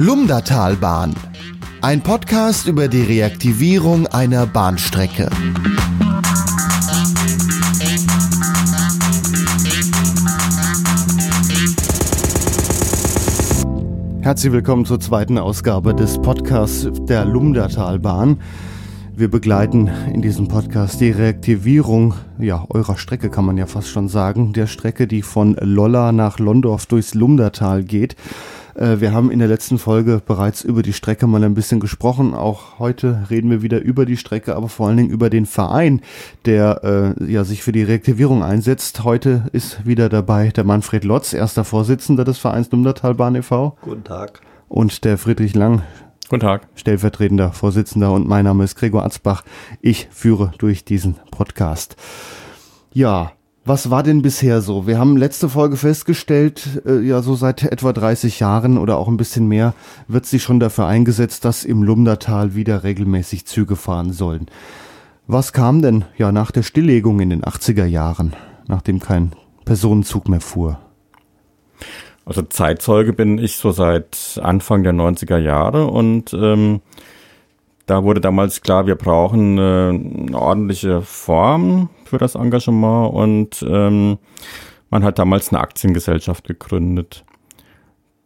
Lumdatalbahn. Ein Podcast über die Reaktivierung einer Bahnstrecke. Herzlich willkommen zur zweiten Ausgabe des Podcasts der Lumdatalbahn. Wir begleiten in diesem Podcast die Reaktivierung ja, eurer Strecke, kann man ja fast schon sagen, der Strecke, die von Lolla nach Londorf durchs Lumdatal geht. Äh, wir haben in der letzten Folge bereits über die Strecke mal ein bisschen gesprochen. Auch heute reden wir wieder über die Strecke, aber vor allen Dingen über den Verein, der äh, ja sich für die Reaktivierung einsetzt. Heute ist wieder dabei der Manfred Lotz, erster Vorsitzender des Vereins Lumdatalbahn e.V. Guten Tag. Und der Friedrich Lang, Guten Tag. Stellvertretender Vorsitzender und mein Name ist Gregor Atzbach. Ich führe durch diesen Podcast. Ja, was war denn bisher so? Wir haben letzte Folge festgestellt, äh, ja, so seit etwa 30 Jahren oder auch ein bisschen mehr wird sich schon dafür eingesetzt, dass im Lumdertal wieder regelmäßig Züge fahren sollen. Was kam denn ja nach der Stilllegung in den 80er Jahren, nachdem kein Personenzug mehr fuhr? Also Zeitzeuge bin ich so seit Anfang der 90er Jahre und ähm, da wurde damals klar, wir brauchen äh, eine ordentliche Form für das Engagement und ähm, man hat damals eine Aktiengesellschaft gegründet.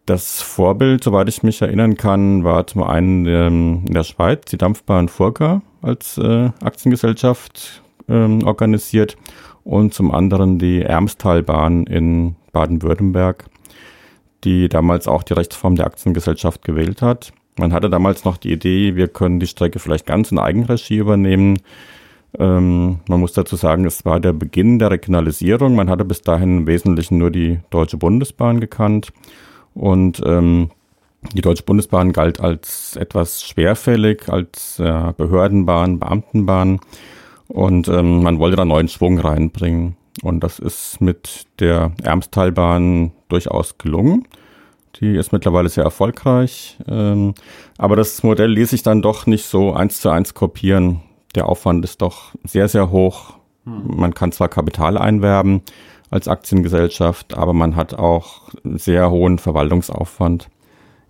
Das Vorbild, soweit ich mich erinnern kann, war zum einen ähm, in der Schweiz die Dampfbahn Furka als äh, Aktiengesellschaft ähm, organisiert und zum anderen die Ermstalbahn in Baden-Württemberg die damals auch die Rechtsform der Aktiengesellschaft gewählt hat. Man hatte damals noch die Idee, wir können die Strecke vielleicht ganz in Eigenregie übernehmen. Ähm, man muss dazu sagen, es war der Beginn der Regionalisierung. Man hatte bis dahin im Wesentlichen nur die Deutsche Bundesbahn gekannt. Und ähm, die Deutsche Bundesbahn galt als etwas schwerfällig, als äh, Behördenbahn, Beamtenbahn. Und ähm, man wollte da neuen Schwung reinbringen. Und das ist mit der Ermstalbahn durchaus gelungen. Die ist mittlerweile sehr erfolgreich. Ähm, aber das Modell ließ sich dann doch nicht so eins zu eins kopieren. Der Aufwand ist doch sehr, sehr hoch. Hm. Man kann zwar Kapital einwerben als Aktiengesellschaft, aber man hat auch sehr hohen Verwaltungsaufwand.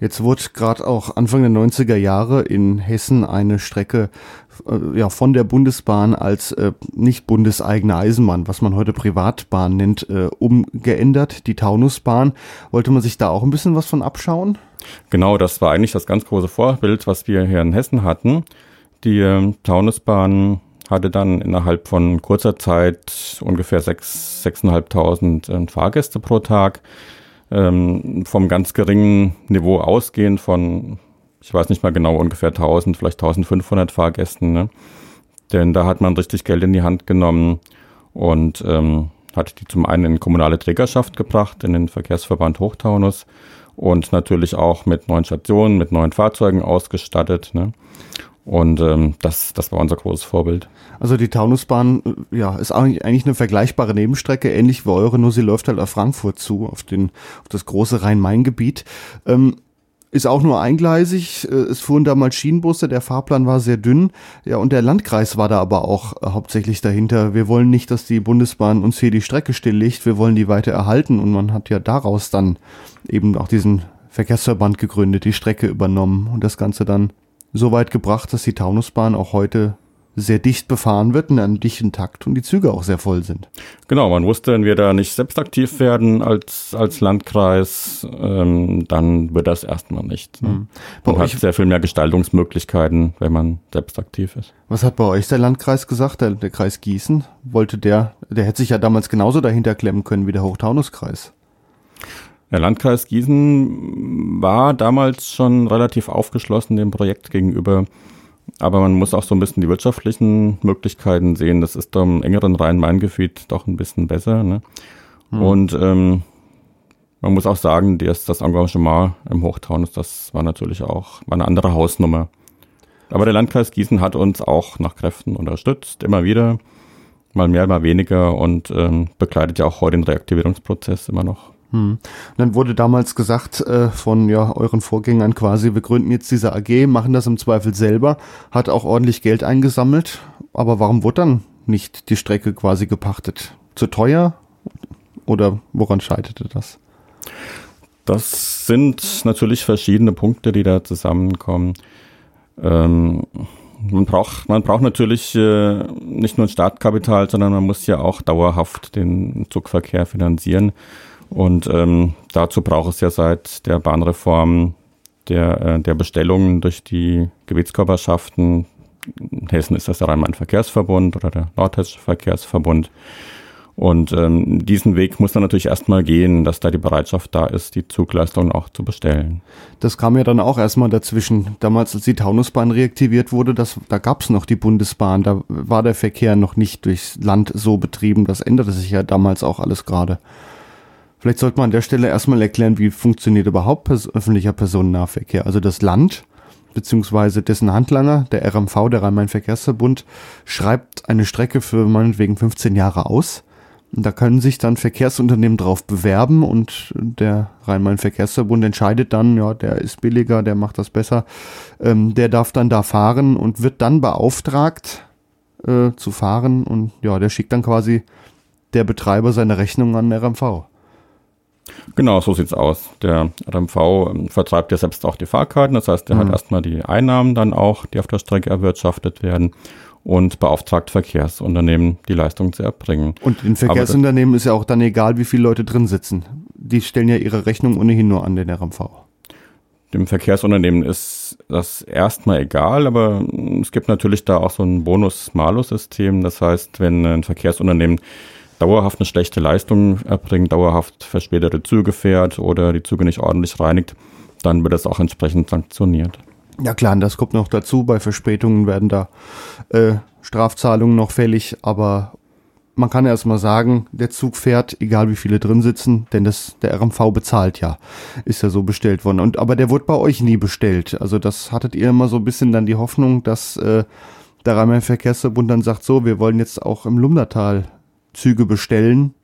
Jetzt wurde gerade auch Anfang der 90er Jahre in Hessen eine Strecke äh, ja, von der Bundesbahn als äh, nicht bundeseigene Eisenbahn, was man heute Privatbahn nennt, äh, umgeändert. Die Taunusbahn. Wollte man sich da auch ein bisschen was von abschauen? Genau, das war eigentlich das ganz große Vorbild, was wir hier in Hessen hatten. Die äh, Taunusbahn hatte dann innerhalb von kurzer Zeit ungefähr 6.500 äh, Fahrgäste pro Tag ähm, vom ganz geringen Niveau ausgehen von, ich weiß nicht mal genau, ungefähr 1000, vielleicht 1500 Fahrgästen. Ne? Denn da hat man richtig Geld in die Hand genommen und ähm, hat die zum einen in kommunale Trägerschaft gebracht, in den Verkehrsverband Hochtaunus und natürlich auch mit neuen Stationen, mit neuen Fahrzeugen ausgestattet. Ne? Und ähm, das, das war unser großes Vorbild. Also die Taunusbahn, äh, ja, ist eigentlich eine vergleichbare Nebenstrecke, ähnlich wie eure, nur sie läuft halt auf Frankfurt zu, auf den, auf das große Rhein-Main-Gebiet. Ähm, ist auch nur eingleisig. Äh, es fuhren damals Schienenbusse, der Fahrplan war sehr dünn. Ja, und der Landkreis war da aber auch äh, hauptsächlich dahinter. Wir wollen nicht, dass die Bundesbahn uns hier die Strecke stilllegt, wir wollen die weiter erhalten. Und man hat ja daraus dann eben auch diesen Verkehrsverband gegründet, die Strecke übernommen und das Ganze dann so weit gebracht, dass die Taunusbahn auch heute sehr dicht befahren wird in einem dichten Takt und die Züge auch sehr voll sind. Genau, man wusste, wenn wir da nicht selbst aktiv werden als, als Landkreis, ähm, dann wird das erstmal nicht. Ne? Mhm. Man hat sehr viel mehr Gestaltungsmöglichkeiten, wenn man selbst aktiv ist. Was hat bei euch der Landkreis gesagt, der, der Kreis Gießen? Wollte der, der hätte sich ja damals genauso dahinter klemmen können wie der Hochtaunuskreis. Der Landkreis Gießen war damals schon relativ aufgeschlossen dem Projekt gegenüber. Aber man muss auch so ein bisschen die wirtschaftlichen Möglichkeiten sehen. Das ist im engeren Rhein-Main-Gebiet doch ein bisschen besser. Ne? Hm. Und ähm, man muss auch sagen, das, das Engagement im Hochtaunus, das war natürlich auch war eine andere Hausnummer. Aber der Landkreis Gießen hat uns auch nach Kräften unterstützt, immer wieder, mal mehr, mal weniger und ähm, begleitet ja auch heute den Reaktivierungsprozess immer noch. Hm. dann wurde damals gesagt äh, von ja euren Vorgängern quasi, wir gründen jetzt diese AG, machen das im Zweifel selber, hat auch ordentlich Geld eingesammelt, aber warum wurde dann nicht die Strecke quasi gepachtet? Zu teuer oder woran scheiterte das? Das sind natürlich verschiedene Punkte, die da zusammenkommen. Ähm, man braucht, man braucht natürlich äh, nicht nur ein Startkapital, sondern man muss ja auch dauerhaft den Zugverkehr finanzieren. Und ähm, dazu braucht es ja seit der Bahnreform der, äh, der Bestellungen durch die Gebietskörperschaften. In Hessen ist das der Rhein-Main-Verkehrsverbund oder der Nordhessische Verkehrsverbund. Und ähm, diesen Weg muss man natürlich erstmal gehen, dass da die Bereitschaft da ist, die Zugleistung auch zu bestellen. Das kam ja dann auch erstmal dazwischen. Damals, als die Taunusbahn reaktiviert wurde, das, da gab's noch die Bundesbahn. Da war der Verkehr noch nicht durchs Land so betrieben. Das änderte sich ja damals auch alles gerade. Vielleicht sollte man an der Stelle erstmal erklären, wie funktioniert überhaupt pers öffentlicher Personennahverkehr. Also das Land beziehungsweise dessen Handlanger, der RMV, der Rhein-Main-Verkehrsverbund, schreibt eine Strecke für meinetwegen 15 Jahre aus da können sich dann Verkehrsunternehmen drauf bewerben und der Rhein-Main-Verkehrsverbund entscheidet dann, ja, der ist billiger, der macht das besser, ähm, der darf dann da fahren und wird dann beauftragt äh, zu fahren und ja, der schickt dann quasi der Betreiber seine Rechnung an den RMV. Genau, so sieht's aus. Der RMV ähm, vertreibt ja selbst auch die Fahrkarten, das heißt, der mhm. hat erstmal die Einnahmen dann auch, die auf der Strecke erwirtschaftet werden und beauftragt Verkehrsunternehmen, die Leistung zu erbringen. Und den Verkehrsunternehmen ist ja auch dann egal, wie viele Leute drin sitzen. Die stellen ja ihre Rechnung ohnehin nur an den RMV. Dem Verkehrsunternehmen ist das erstmal egal, aber es gibt natürlich da auch so ein Bonus-Malus-System. Das heißt, wenn ein Verkehrsunternehmen dauerhaft eine schlechte Leistung erbringt, dauerhaft verspätete Züge fährt oder die Züge nicht ordentlich reinigt, dann wird das auch entsprechend sanktioniert. Ja klar, und das kommt noch dazu. Bei Verspätungen werden da äh, Strafzahlungen noch fällig, aber man kann erstmal sagen, der Zug fährt, egal wie viele drin sitzen, denn das der RMV bezahlt ja, ist ja so bestellt worden. Und aber der wurde bei euch nie bestellt. Also das hattet ihr immer so ein bisschen dann die Hoffnung, dass äh, der Rhein-Main-Verkehrsverbund dann sagt, so, wir wollen jetzt auch im Lumdertal Züge bestellen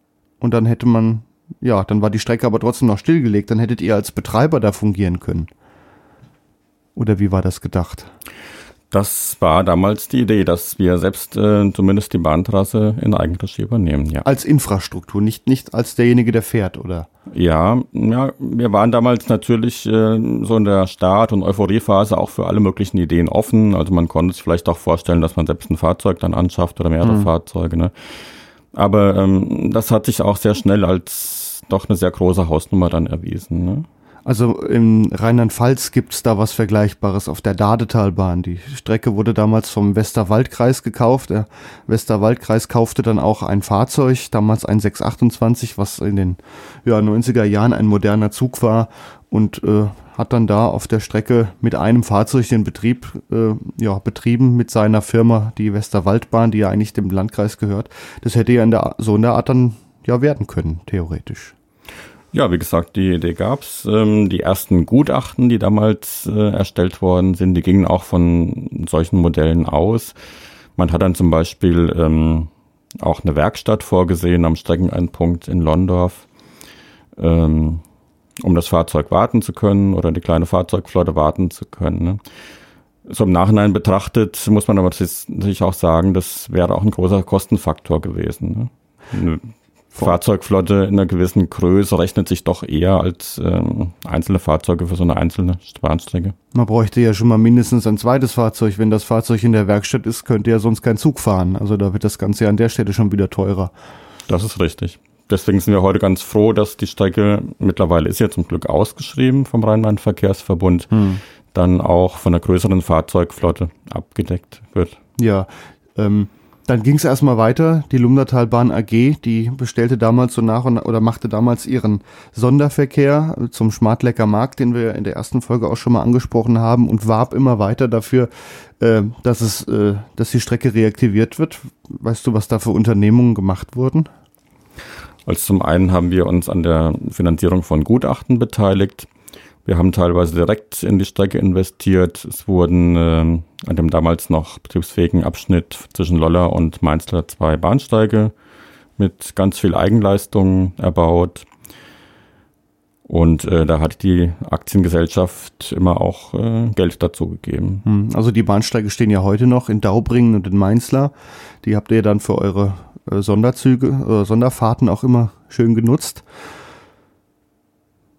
und dann hätte man, ja, dann war die Strecke aber trotzdem noch stillgelegt, dann hättet ihr als Betreiber da fungieren können. Oder wie war das gedacht? Das war damals die Idee, dass wir selbst äh, zumindest die Bahntrasse in Eigenregie übernehmen, ja. Als Infrastruktur, nicht, nicht als derjenige, der fährt, oder? Ja, ja, wir waren damals natürlich äh, so in der Start- und Euphoriephase auch für alle möglichen Ideen offen. Also man konnte sich vielleicht auch vorstellen, dass man selbst ein Fahrzeug dann anschafft oder mehrere mhm. Fahrzeuge. Ne? Aber ähm, das hat sich auch sehr schnell als doch eine sehr große Hausnummer dann erwiesen. Ne? Also in Rheinland-Pfalz gibt's da was Vergleichbares auf der Dadetalbahn. Die Strecke wurde damals vom Westerwaldkreis gekauft. Der Westerwaldkreis kaufte dann auch ein Fahrzeug, damals ein 628, was in den ja, 90er Jahren ein moderner Zug war und äh, hat dann da auf der Strecke mit einem Fahrzeug den Betrieb äh, ja, betrieben mit seiner Firma, die Westerwaldbahn, die ja eigentlich dem Landkreis gehört. Das hätte ja in der, so in der Art dann ja werden können, theoretisch. Ja, wie gesagt, die Idee gab's. Ähm, die ersten Gutachten, die damals äh, erstellt worden sind, die gingen auch von solchen Modellen aus. Man hat dann zum Beispiel ähm, auch eine Werkstatt vorgesehen am Streckenendpunkt in Londorf, ähm, um das Fahrzeug warten zu können oder die kleine Fahrzeugflotte warten zu können. Ne? So im Nachhinein betrachtet muss man aber natürlich auch sagen, das wäre auch ein großer Kostenfaktor gewesen. Ne? Fahrzeugflotte in einer gewissen Größe rechnet sich doch eher als ähm, einzelne Fahrzeuge für so eine einzelne Bahnstrecke. Man bräuchte ja schon mal mindestens ein zweites Fahrzeug. Wenn das Fahrzeug in der Werkstatt ist, könnte ja sonst kein Zug fahren. Also da wird das Ganze ja an der Stelle schon wieder teurer. Das ist richtig. Deswegen sind wir heute ganz froh, dass die Strecke mittlerweile ist ja zum Glück ausgeschrieben vom Rheinland-Verkehrsverbund, hm. dann auch von einer größeren Fahrzeugflotte abgedeckt wird. Ja, ähm, dann ging es erstmal weiter. Die Lumdertalbahn AG, die bestellte damals so nach und oder machte damals ihren Sonderverkehr zum Schmartlecker Markt, den wir in der ersten Folge auch schon mal angesprochen haben, und warb immer weiter dafür, äh, dass es, äh, dass die Strecke reaktiviert wird. Weißt du, was da für Unternehmungen gemacht wurden? Also zum einen haben wir uns an der Finanzierung von Gutachten beteiligt. Wir haben teilweise direkt in die Strecke investiert. Es wurden äh, an dem damals noch betriebsfähigen Abschnitt zwischen Loller und Mainzler zwei Bahnsteige mit ganz viel Eigenleistung erbaut. Und äh, da hat die Aktiengesellschaft immer auch äh, Geld dazu gegeben. Hm, also die Bahnsteige stehen ja heute noch in Daubringen und in Mainzler. Die habt ihr dann für eure äh, Sonderzüge, äh, Sonderfahrten auch immer schön genutzt.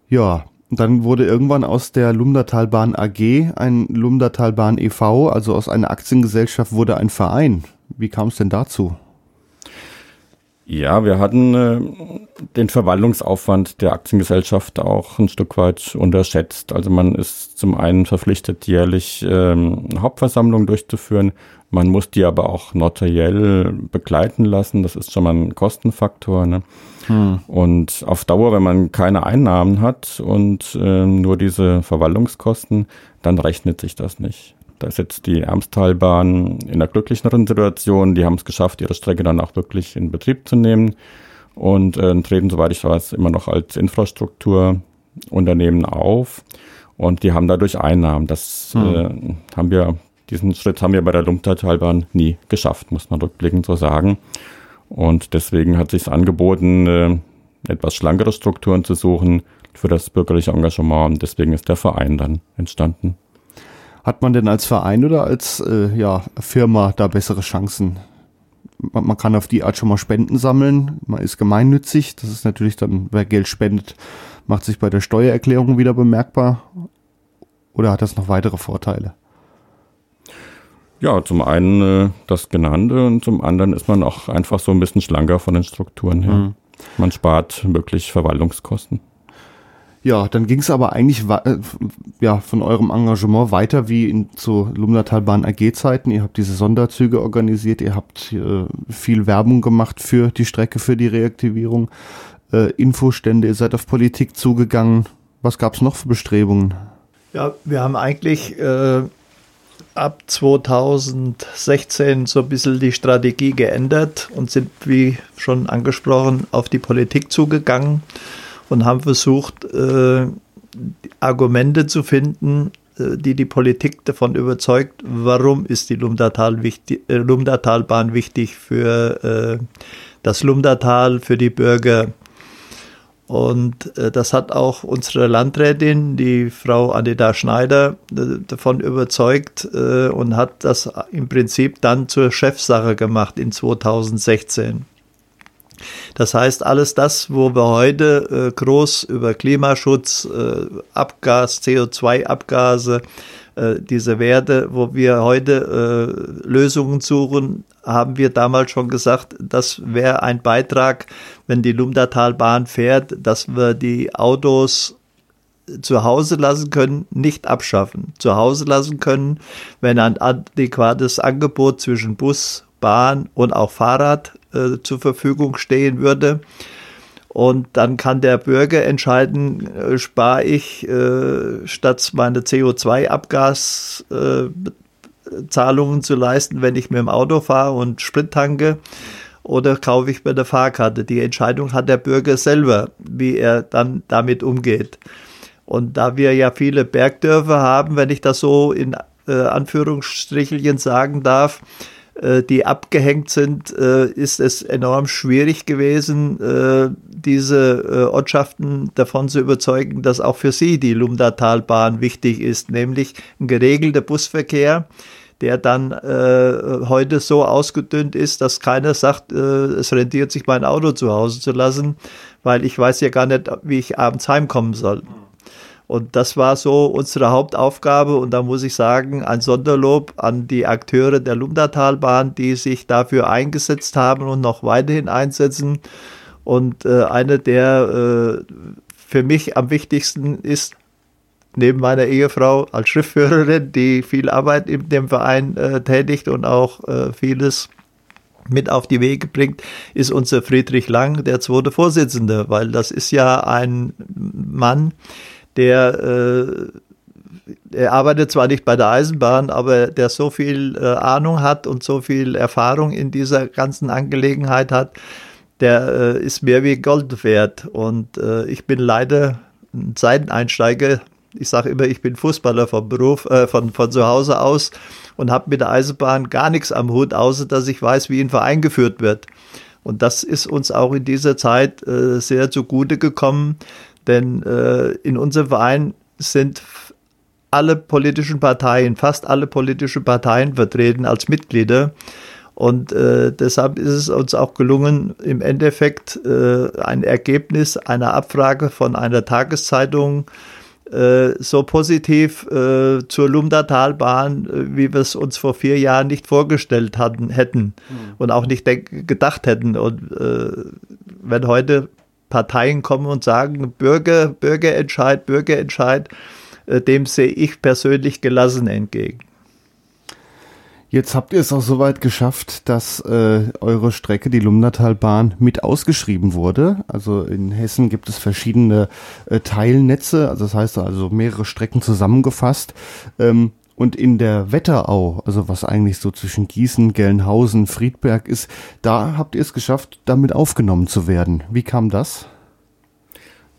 Ja, dann wurde irgendwann aus der Lumdatalbahn AG ein Lumdatalbahn e.V., also aus einer Aktiengesellschaft wurde ein Verein. Wie kam es denn dazu? Ja, wir hatten äh, den Verwaltungsaufwand der Aktiengesellschaft auch ein Stück weit unterschätzt. Also man ist zum einen verpflichtet, jährlich ähm, Hauptversammlungen durchzuführen. Man muss die aber auch notariell begleiten lassen. Das ist schon mal ein Kostenfaktor. Ne? Hm. Und auf Dauer, wenn man keine Einnahmen hat und äh, nur diese Verwaltungskosten, dann rechnet sich das nicht. Da ist jetzt die Ermstalbahn in einer glücklicheren Situation. Die haben es geschafft, ihre Strecke dann auch wirklich in Betrieb zu nehmen und äh, treten, soweit ich weiß, immer noch als Infrastrukturunternehmen auf. Und die haben dadurch Einnahmen. Das hm. äh, haben wir, diesen Schritt haben wir bei der Lumptaltalbahn nie geschafft, muss man rückblickend so sagen. Und deswegen hat sich angeboten, äh, etwas schlankere Strukturen zu suchen für das bürgerliche Engagement. Und deswegen ist der Verein dann entstanden. Hat man denn als Verein oder als äh, ja, Firma da bessere Chancen? Man, man, kann auf die Art schon mal Spenden sammeln. Man ist gemeinnützig. Das ist natürlich dann, wer Geld spendet, macht sich bei der Steuererklärung wieder bemerkbar. Oder hat das noch weitere Vorteile? Ja, zum einen äh, das genannte und zum anderen ist man auch einfach so ein bisschen schlanker von den Strukturen her. Mhm. Man spart wirklich Verwaltungskosten. Ja, dann ging es aber eigentlich äh, ja, von eurem Engagement weiter wie in, zu Lumnatalbahn AG-Zeiten. Ihr habt diese Sonderzüge organisiert, ihr habt äh, viel Werbung gemacht für die Strecke, für die Reaktivierung, äh, Infostände, ihr seid auf Politik zugegangen. Was gab es noch für Bestrebungen? Ja, wir haben eigentlich äh, ab 2016 so ein bisschen die Strategie geändert und sind, wie schon angesprochen, auf die Politik zugegangen und haben versucht, äh, Argumente zu finden, äh, die die Politik davon überzeugt, warum ist die Lumdatal wichtig, äh, Lumdatalbahn wichtig für äh, das Lumdatal, für die Bürger. Und äh, das hat auch unsere Landrätin, die Frau Anita Schneider, äh, davon überzeugt und hat das im Prinzip dann zur Chefsache gemacht in 2016. Das heißt, alles das, wo wir heute äh, groß über Klimaschutz, äh, Abgas, CO2-Abgase, äh, diese Werte, wo wir heute äh, Lösungen suchen, haben wir damals schon gesagt, das wäre ein Beitrag, wenn die Lumdatalbahn fährt, dass wir die Autos zu Hause lassen können, nicht abschaffen. Zu Hause lassen können, wenn ein adäquates Angebot zwischen Bus, Bahn und auch Fahrrad äh, zur Verfügung stehen würde. Und dann kann der Bürger entscheiden, äh, spare ich äh, statt meine CO2-Abgaszahlungen äh, zu leisten, wenn ich mit dem Auto fahre und Sprit tanke, oder kaufe ich mir eine Fahrkarte. Die Entscheidung hat der Bürger selber, wie er dann damit umgeht. Und da wir ja viele Bergdörfer haben, wenn ich das so in äh, Anführungsstrichelchen sagen darf, die abgehängt sind, äh, ist es enorm schwierig gewesen, äh, diese Ortschaften davon zu überzeugen, dass auch für sie die Lumdatalbahn wichtig ist, nämlich ein geregelter Busverkehr, der dann äh, heute so ausgedünnt ist, dass keiner sagt, äh, es rentiert sich mein Auto zu Hause zu lassen, weil ich weiß ja gar nicht, wie ich abends heimkommen soll. Und das war so unsere Hauptaufgabe. Und da muss ich sagen, ein Sonderlob an die Akteure der Lumdatalbahn, die sich dafür eingesetzt haben und noch weiterhin einsetzen. Und äh, eine der äh, für mich am wichtigsten ist, neben meiner Ehefrau als Schriftführerin, die viel Arbeit in dem Verein äh, tätigt und auch äh, vieles mit auf die Wege bringt, ist unser Friedrich Lang, der zweite Vorsitzende, weil das ist ja ein Mann, der äh, er arbeitet zwar nicht bei der Eisenbahn, aber der so viel äh, Ahnung hat und so viel Erfahrung in dieser ganzen Angelegenheit hat, der äh, ist mehr wie Gold wert. Und äh, ich bin leider ein Seiteneinsteiger. Ich sage immer, ich bin Fußballer vom Beruf, äh, von, von zu Hause aus und habe mit der Eisenbahn gar nichts am Hut, außer dass ich weiß, wie ein Verein geführt wird. Und das ist uns auch in dieser Zeit äh, sehr zugute gekommen, denn äh, in unserem Verein sind alle politischen Parteien, fast alle politischen Parteien vertreten als Mitglieder. Und äh, deshalb ist es uns auch gelungen, im Endeffekt äh, ein Ergebnis einer Abfrage von einer Tageszeitung äh, so positiv äh, zur Lumdatalbahn, äh, wie wir es uns vor vier Jahren nicht vorgestellt hatten, hätten mhm. und auch nicht gedacht hätten. Und wenn heute Parteien kommen und sagen, Bürger, Bürgerentscheid, Bürgerentscheid, äh, dem sehe ich persönlich gelassen entgegen. Jetzt habt ihr es auch soweit geschafft, dass äh, eure Strecke, die Lumnatalbahn, mit ausgeschrieben wurde. Also in Hessen gibt es verschiedene äh, Teilnetze, also das heißt also mehrere Strecken zusammengefasst. Ähm, und in der Wetterau, also was eigentlich so zwischen Gießen, Gelnhausen, Friedberg ist, da habt ihr es geschafft, damit aufgenommen zu werden. Wie kam das?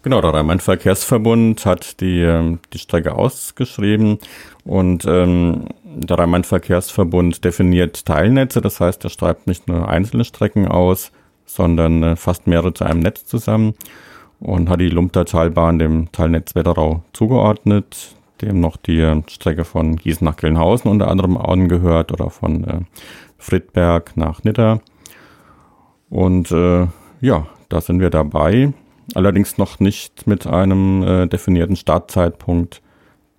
Genau, der Rhein-Main-Verkehrsverbund hat die, ähm, die Strecke ausgeschrieben und ähm, der Rhein-Main-Verkehrsverbund definiert Teilnetze, das heißt, er schreibt nicht nur einzelne Strecken aus, sondern äh, fasst mehrere zu einem Netz zusammen und hat die Lumpter Talbahn dem Teilnetz Wetterau zugeordnet, dem noch die äh, Strecke von Gießen nach Gelnhausen unter anderem angehört oder von äh, Friedberg nach Nitter. Und äh, ja, da sind wir dabei allerdings noch nicht mit einem äh, definierten Startzeitpunkt.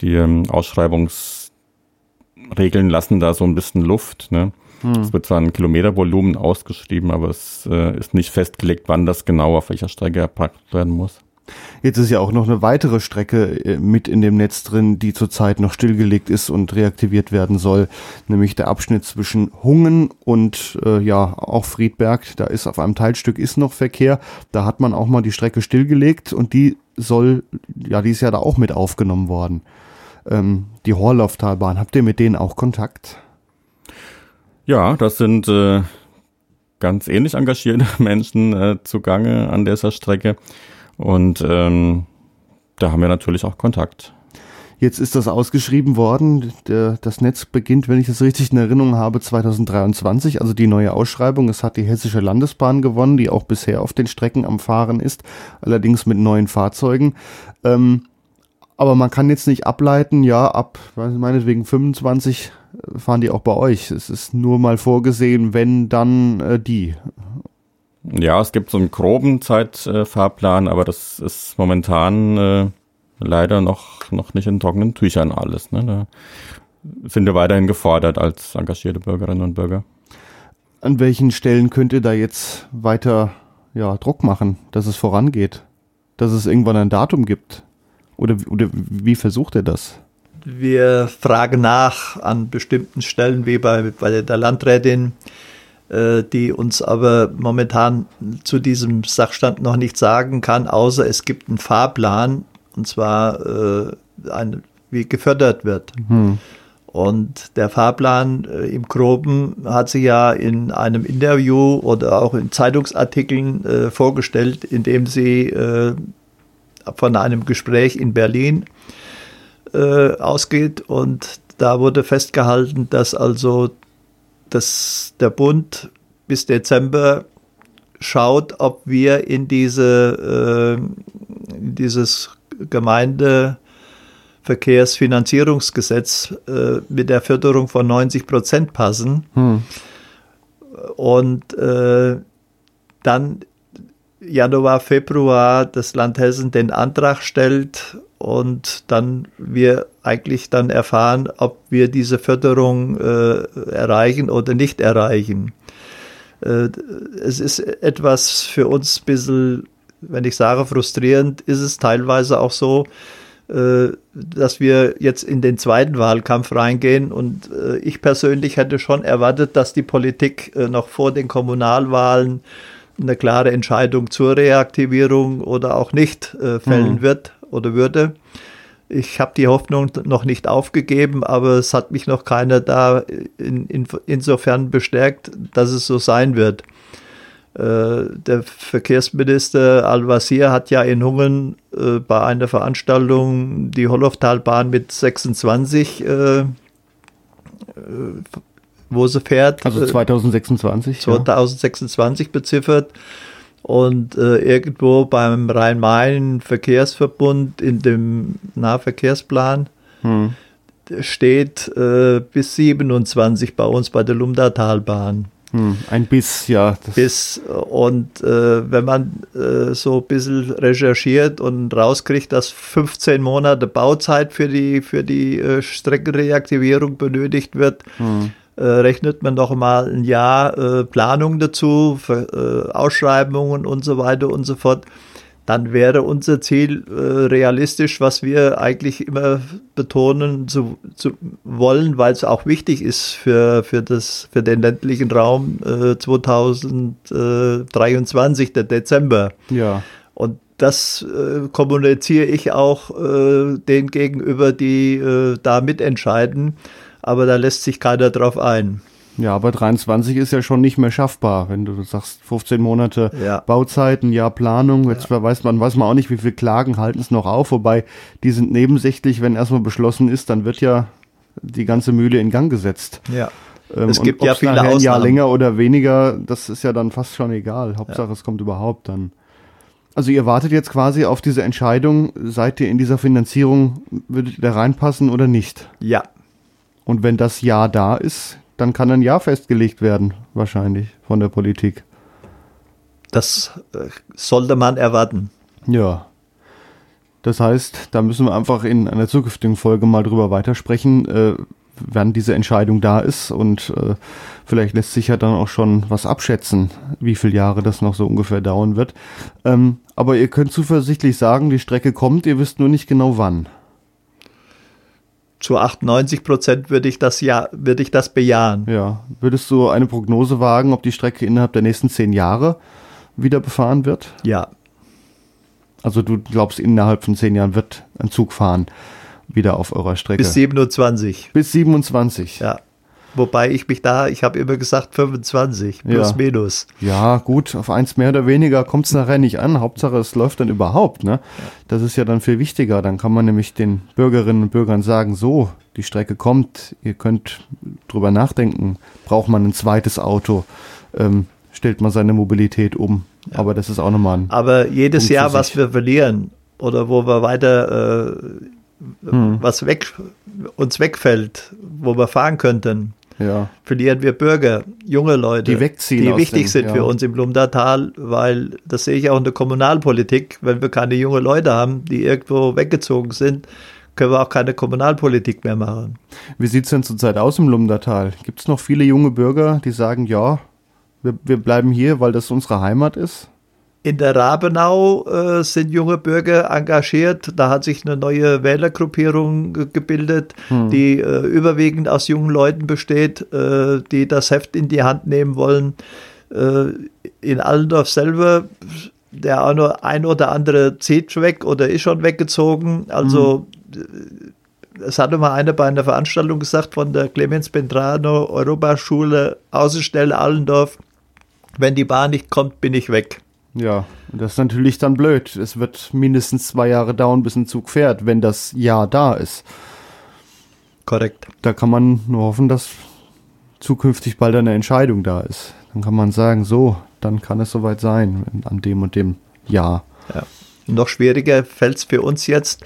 Die ähm, Ausschreibungsregeln lassen da so ein bisschen Luft. Ne? Hm. Es wird zwar ein Kilometervolumen ausgeschrieben, aber es äh, ist nicht festgelegt, wann das genau auf welcher Strecke erpackt werden muss. Jetzt ist ja auch noch eine weitere Strecke äh, mit in dem Netz drin, die zurzeit noch stillgelegt ist und reaktiviert werden soll, nämlich der Abschnitt zwischen Hungen und äh, ja auch Friedberg. Da ist auf einem Teilstück ist noch Verkehr. Da hat man auch mal die Strecke stillgelegt und die soll ja die ist ja da auch mit aufgenommen worden. Ähm, die Horlauftalbahn, habt ihr mit denen auch Kontakt? Ja, das sind äh, ganz ähnlich engagierte Menschen äh, zugange an dieser Strecke. Und ähm, da haben wir natürlich auch Kontakt. Jetzt ist das ausgeschrieben worden. Das Netz beginnt, wenn ich das richtig in Erinnerung habe, 2023, also die neue Ausschreibung. Es hat die Hessische Landesbahn gewonnen, die auch bisher auf den Strecken am Fahren ist, allerdings mit neuen Fahrzeugen. Ähm, aber man kann jetzt nicht ableiten, ja, ab, meinetwegen 25 fahren die auch bei euch. Es ist nur mal vorgesehen, wenn dann äh, die. Ja, es gibt so einen groben Zeitfahrplan, aber das ist momentan äh, leider noch, noch nicht in trockenen Tüchern alles. Ne? Da sind wir weiterhin gefordert als engagierte Bürgerinnen und Bürger. An welchen Stellen könnt ihr da jetzt weiter ja, Druck machen, dass es vorangeht? Dass es irgendwann ein Datum gibt? Oder, oder wie versucht ihr das? Wir fragen nach an bestimmten Stellen, wie bei, bei der Landrätin äh, die uns aber momentan zu diesem Sachstand noch nicht sagen kann, außer es gibt einen Fahrplan, und zwar äh, ein, wie gefördert wird. Hm. Und der Fahrplan äh, im Groben hat sie ja in einem Interview oder auch in Zeitungsartikeln äh, vorgestellt, in sie äh, von einem Gespräch in Berlin äh, ausgeht. Und da wurde festgehalten, dass also dass der Bund bis Dezember schaut, ob wir in diese äh, in dieses Gemeindeverkehrsfinanzierungsgesetz äh, mit der Förderung von 90 Prozent passen. Hm. Und äh, dann Januar, Februar das Land Hessen den Antrag stellt und dann wir eigentlich dann erfahren, ob wir diese Förderung äh, erreichen oder nicht erreichen. Äh, es ist etwas für uns ein bisschen, wenn ich sage frustrierend, ist es teilweise auch so, äh, dass wir jetzt in den zweiten Wahlkampf reingehen und äh, ich persönlich hätte schon erwartet, dass die Politik äh, noch vor den Kommunalwahlen eine klare Entscheidung zur Reaktivierung oder auch nicht äh, fällen mhm. wird oder würde. Ich habe die Hoffnung noch nicht aufgegeben, aber es hat mich noch keiner da in, in, insofern bestärkt, dass es so sein wird. Äh, der Verkehrsminister Al-Wazir hat ja in Hungen äh, bei einer Veranstaltung die Holloftalbahn mit 26 äh, äh, wo sie fährt. Also 2026. 2026 ja. beziffert. Und äh, irgendwo beim Rhein-Main-Verkehrsverbund in dem Nahverkehrsplan hm. steht äh, bis 27 bei uns bei der Lumdatalbahn. Hm, ein Biss, ja. Biss. Und äh, wenn man äh, so ein bisschen recherchiert und rauskriegt, dass 15 Monate Bauzeit für die, für die äh, Streckenreaktivierung benötigt wird, hm. Äh, rechnet man doch mal ein Jahr äh, Planung dazu, äh, Ausschreibungen und so weiter und so fort dann wäre unser Ziel äh, realistisch, was wir eigentlich immer betonen zu, zu wollen, weil es auch wichtig ist für, für, das, für den ländlichen Raum äh, 2023, der Dezember. Ja. Und das äh, kommuniziere ich auch äh, denen gegenüber, die da mitentscheiden. Aber da lässt sich keiner drauf ein. Ja, aber 23 ist ja schon nicht mehr schaffbar, wenn du sagst 15 Monate ja. Bauzeit, ein Jahr Planung. Jetzt ja. weiß man, weiß man auch nicht, wie viele Klagen halten es noch auf, wobei die sind nebensächlich, wenn erstmal beschlossen ist, dann wird ja die ganze Mühle in Gang gesetzt. Ja. Ähm, es gibt ja viele Ausnahmen. Ein Jahr länger oder weniger, das ist ja dann fast schon egal. Hauptsache, ja. es kommt überhaupt dann. Also ihr wartet jetzt quasi auf diese Entscheidung, seid ihr in dieser Finanzierung, würdet ihr da reinpassen oder nicht? Ja. Und wenn das Ja da ist, dann kann ein Jahr festgelegt werden, wahrscheinlich von der Politik. Das äh, sollte man erwarten. Ja. Das heißt, da müssen wir einfach in einer zukünftigen Folge mal drüber weitersprechen, äh, wann diese Entscheidung da ist und äh, vielleicht lässt sich ja dann auch schon was abschätzen, wie viele Jahre das noch so ungefähr dauern wird. Ähm, aber ihr könnt zuversichtlich sagen, die Strecke kommt, ihr wisst nur nicht genau wann zu 98 Prozent würde ich das ja, würde ich das bejahen. Ja. Würdest du eine Prognose wagen, ob die Strecke innerhalb der nächsten zehn Jahre wieder befahren wird? Ja. Also du glaubst, innerhalb von zehn Jahren wird ein Zug fahren wieder auf eurer Strecke? Bis 27. Bis 27. Ja. Wobei ich mich da, ich habe immer gesagt 25, plus ja. minus. Ja, gut, auf eins mehr oder weniger kommt es nachher nicht an. Hauptsache, es läuft dann überhaupt. Ne? Das ist ja dann viel wichtiger. Dann kann man nämlich den Bürgerinnen und Bürgern sagen, so, die Strecke kommt, ihr könnt drüber nachdenken, braucht man ein zweites Auto, ähm, stellt man seine Mobilität um. Ja. Aber das ist auch nochmal ein. Aber jedes Punkt Jahr, was wir verlieren oder wo wir weiter äh, hm. was weg, uns wegfällt, wo wir fahren könnten, ja. verlieren wir Bürger, junge Leute, die, wegziehen die wichtig dem, sind ja. für uns im Lumdatal, weil das sehe ich auch in der Kommunalpolitik, wenn wir keine jungen Leute haben, die irgendwo weggezogen sind, können wir auch keine Kommunalpolitik mehr machen. Wie sieht es denn zurzeit aus im Lumdatal? Gibt es noch viele junge Bürger, die sagen, ja, wir, wir bleiben hier, weil das unsere Heimat ist? In der Rabenau äh, sind junge Bürger engagiert. Da hat sich eine neue Wählergruppierung gebildet, hm. die äh, überwiegend aus jungen Leuten besteht, äh, die das Heft in die Hand nehmen wollen. Äh, in Allendorf selber, der auch nur ein oder andere zieht weg oder ist schon weggezogen. Also hm. Äh, es hatte mal einer bei einer Veranstaltung gesagt von der Clemens Bentrano Europaschule Außenstelle Allendorf, wenn die Bahn nicht kommt, bin ich weg. Ja, das ist natürlich dann blöd. Es wird mindestens zwei Jahre dauern, bis ein Zug fährt, wenn das Jahr da ist. Korrekt. Da kann man nur hoffen, dass zukünftig bald eine Entscheidung da ist. Dann kann man sagen, so, dann kann es soweit sein, an dem und dem Jahr. Ja. Noch schwieriger fällt es für uns jetzt,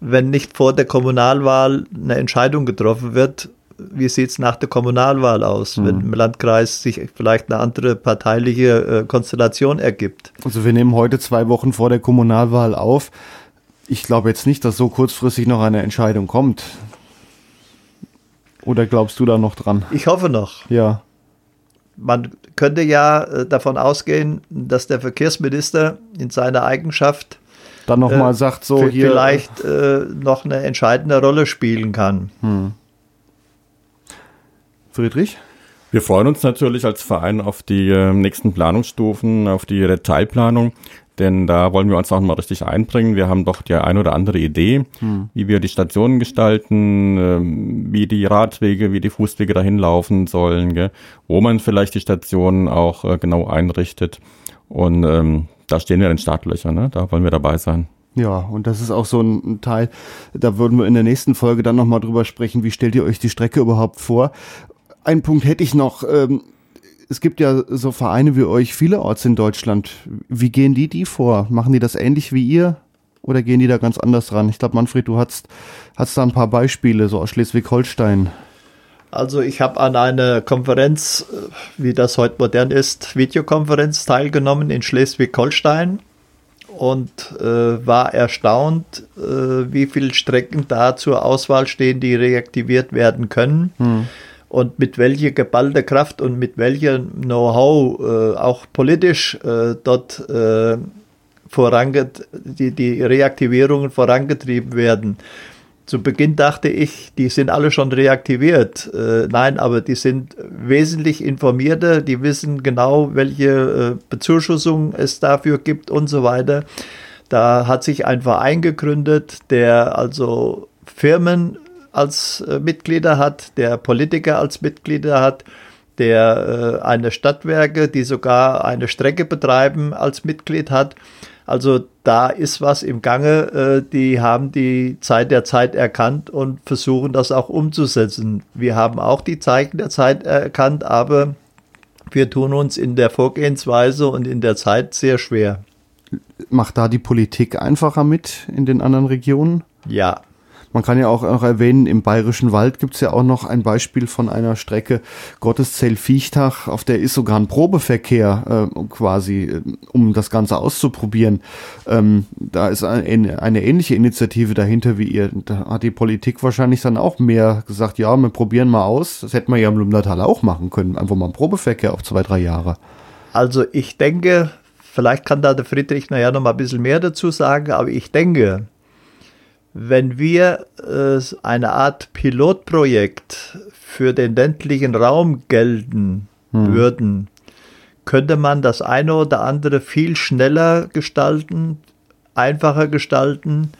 wenn nicht vor der Kommunalwahl eine Entscheidung getroffen wird, wie sieht es nach der Kommunalwahl aus, mhm. wenn im Landkreis sich vielleicht eine andere parteiliche äh, Konstellation ergibt? Also wir nehmen heute zwei Wochen vor der Kommunalwahl auf. Ich glaube jetzt nicht, dass so kurzfristig noch eine Entscheidung kommt. Oder glaubst du da noch dran? Ich hoffe noch. Ja. Man könnte ja äh, davon ausgehen, dass der Verkehrsminister in seiner Eigenschaft dann nochmal äh, sagt, so hier vielleicht äh, noch eine entscheidende Rolle spielen kann. Hm. Friedrich? Wir freuen uns natürlich als Verein auf die äh, nächsten Planungsstufen, auf die Detailplanung, denn da wollen wir uns auch mal richtig einbringen. Wir haben doch die ein oder andere Idee, hm. wie wir die Stationen gestalten, äh, wie die Radwege, wie die Fußwege dahin laufen sollen, gell? wo man vielleicht die Stationen auch äh, genau einrichtet. Und ähm, da stehen wir in den Startlöchern, ne? da wollen wir dabei sein. Ja, und das ist auch so ein Teil, da würden wir in der nächsten Folge dann nochmal drüber sprechen, wie stellt ihr euch die Strecke überhaupt vor? Einen Punkt hätte ich noch. Ähm, es gibt ja so Vereine wie euch vielerorts in Deutschland. Wie gehen die die vor? Machen die das ähnlich wie ihr? Oder gehen die da ganz anders ran? Ich glaube, Manfred, du hast, hast da ein paar Beispiele, so aus Schleswig-Holstein. Also ich habe an einer Konferenz, äh, wie das heute modern ist, Videokonferenz teilgenommen in Schleswig-Holstein und äh, war erstaunt, äh, wie viele Strecken da zur Auswahl stehen, die reaktiviert werden können. Hm. Und mit welcher geballter Kraft und mit welchem Know-how äh, auch politisch äh, dort äh, die, die Reaktivierungen vorangetrieben werden. Zu Beginn dachte ich, die sind alle schon reaktiviert. Äh, nein, aber die sind wesentlich informierter, die wissen genau, welche äh, Bezuschussung es dafür gibt und so weiter. Da hat sich ein Verein gegründet, der also Firmen als äh, Mitglieder hat, der Politiker als Mitglieder hat, der äh, eine Stadtwerke, die sogar eine Strecke betreiben, als Mitglied hat. Also da ist was im Gange. Äh, die haben die Zeit der Zeit erkannt und versuchen das auch umzusetzen. Wir haben auch die Zeichen der Zeit erkannt, aber wir tun uns in der Vorgehensweise und in der Zeit sehr schwer. Macht da die Politik einfacher mit in den anderen Regionen? Ja, man kann ja auch noch erwähnen, im Bayerischen Wald gibt es ja auch noch ein Beispiel von einer Strecke Gotteszell-Viechtach, auf der ist sogar ein Probeverkehr äh, quasi, äh, um das Ganze auszuprobieren. Ähm, da ist eine, eine ähnliche Initiative dahinter wie ihr. Da hat die Politik wahrscheinlich dann auch mehr gesagt, ja, wir probieren mal aus. Das hätte man ja im Lumdatal auch machen können. Einfach mal ein Probeverkehr auf zwei, drei Jahre. Also ich denke, vielleicht kann da der Friedrich nachher noch mal ein bisschen mehr dazu sagen, aber ich denke, wenn wir äh, eine Art Pilotprojekt für den ländlichen Raum gelten hm. würden, könnte man das eine oder andere viel schneller gestalten, einfacher gestalten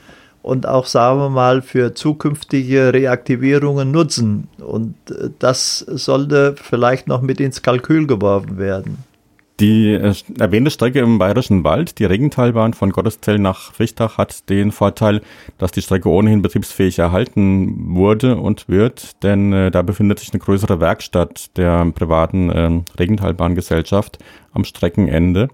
und auch, sagen wir mal, für zukünftige Reaktivierungen nutzen. Und äh, das sollte vielleicht noch mit ins Kalkül geworfen werden. Die äh, erwähnte Strecke im Bayerischen Wald, die Regentalbahn von Gotteszell nach Frichtach, hat den Vorteil, dass die Strecke ohnehin betriebsfähig erhalten wurde und wird, denn äh, da befindet sich eine größere Werkstatt der privaten äh, Regentalbahngesellschaft am Streckenende,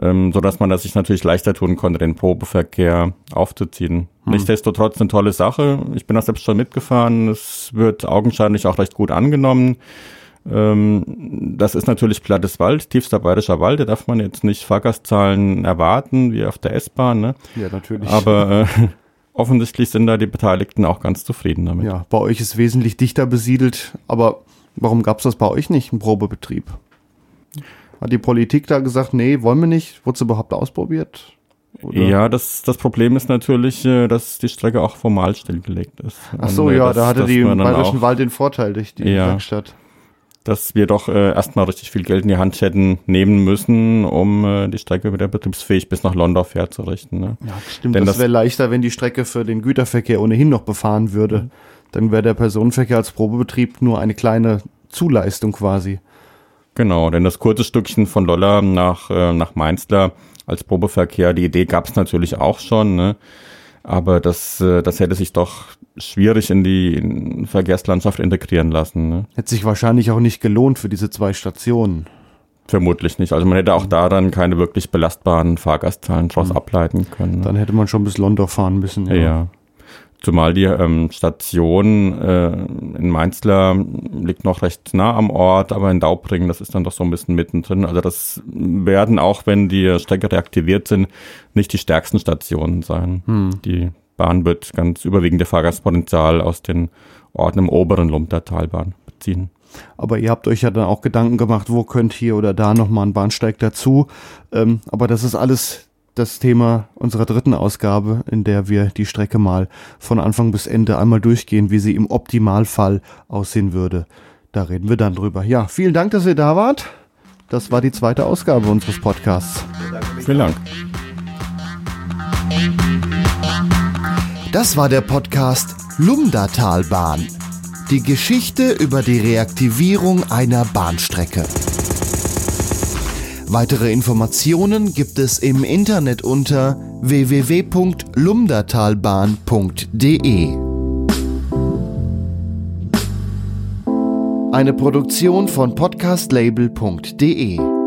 ähm, so dass man das sich natürlich leichter tun konnte, den Probeverkehr aufzuziehen. Hm. Nichtsdestotrotz eine tolle Sache. Ich bin da selbst schon mitgefahren. Es wird augenscheinlich auch recht gut angenommen. Ähm, das ist natürlich plattes Wald, tiefster bayerischer Wald, da darf man jetzt nicht Fahrgastzahlen erwarten, wie auf der S-Bahn. Ne? Ja, natürlich. Aber äh, offensichtlich sind da die Beteiligten auch ganz zufrieden damit. Ja, bei euch ist wesentlich dichter besiedelt, aber warum gab es das bei euch nicht, einen Probebetrieb? Hat die Politik da gesagt, nee, wollen wir nicht? Wurde es überhaupt ausprobiert? Oder? Ja, das, das Problem ist natürlich, äh, dass die Strecke auch formal stillgelegt ist. Ach so, ja, das, da hatte die Bayerischen Wald den Vorteil durch die ja, Werkstatt dass wir doch äh, erstmal richtig viel Geld in die Hand hätten nehmen müssen, um äh, die Strecke wieder betriebsfähig bis nach Londorf herzurichten. Ne? Ja, stimmt. Denn das, das wäre leichter, wenn die Strecke für den Güterverkehr ohnehin noch befahren würde. Mhm. Dann wäre der Personenverkehr als Probebetrieb nur eine kleine Zuleistung quasi. Genau, denn das kurze Stückchen von Lolla nach, äh, nach Mainzler als Probeverkehr, die Idee gab es natürlich auch schon, ne? aber das, äh, das hätte sich doch schwierig in die Verkehrslandschaft integrieren lassen. Ne? Hätte sich wahrscheinlich auch nicht gelohnt für diese zwei Stationen. Vermutlich nicht. Also man hätte auch da dann keine wirklich belastbaren Fahrgastzahlen draus mhm. ableiten können. Ne? Dann hätte man schon bis London fahren müssen. Ja. ja. Zumal die ähm, Station äh, in Mainzler liegt noch recht nah am Ort, aber in Daubringen, das ist dann doch so ein bisschen mittendrin. Also das werden auch, wenn die Strecke reaktiviert sind, nicht die stärksten Stationen sein. Hm. Die Bahn wird ganz überwiegende Fahrgastpotenzial aus den Orten im oberen Lump der Talbahn beziehen. Aber ihr habt euch ja dann auch Gedanken gemacht, wo könnt hier oder da nochmal ein Bahnsteig dazu. Ähm, aber das ist alles das Thema unserer dritten Ausgabe, in der wir die Strecke mal von Anfang bis Ende einmal durchgehen, wie sie im Optimalfall aussehen würde. Da reden wir dann drüber. Ja, vielen Dank, dass ihr da wart. Das war die zweite Ausgabe unseres Podcasts. Vielen Dank. Das war der Podcast Lumdatalbahn. Die Geschichte über die Reaktivierung einer Bahnstrecke. Weitere Informationen gibt es im Internet unter www.lumdatalbahn.de. Eine Produktion von podcastlabel.de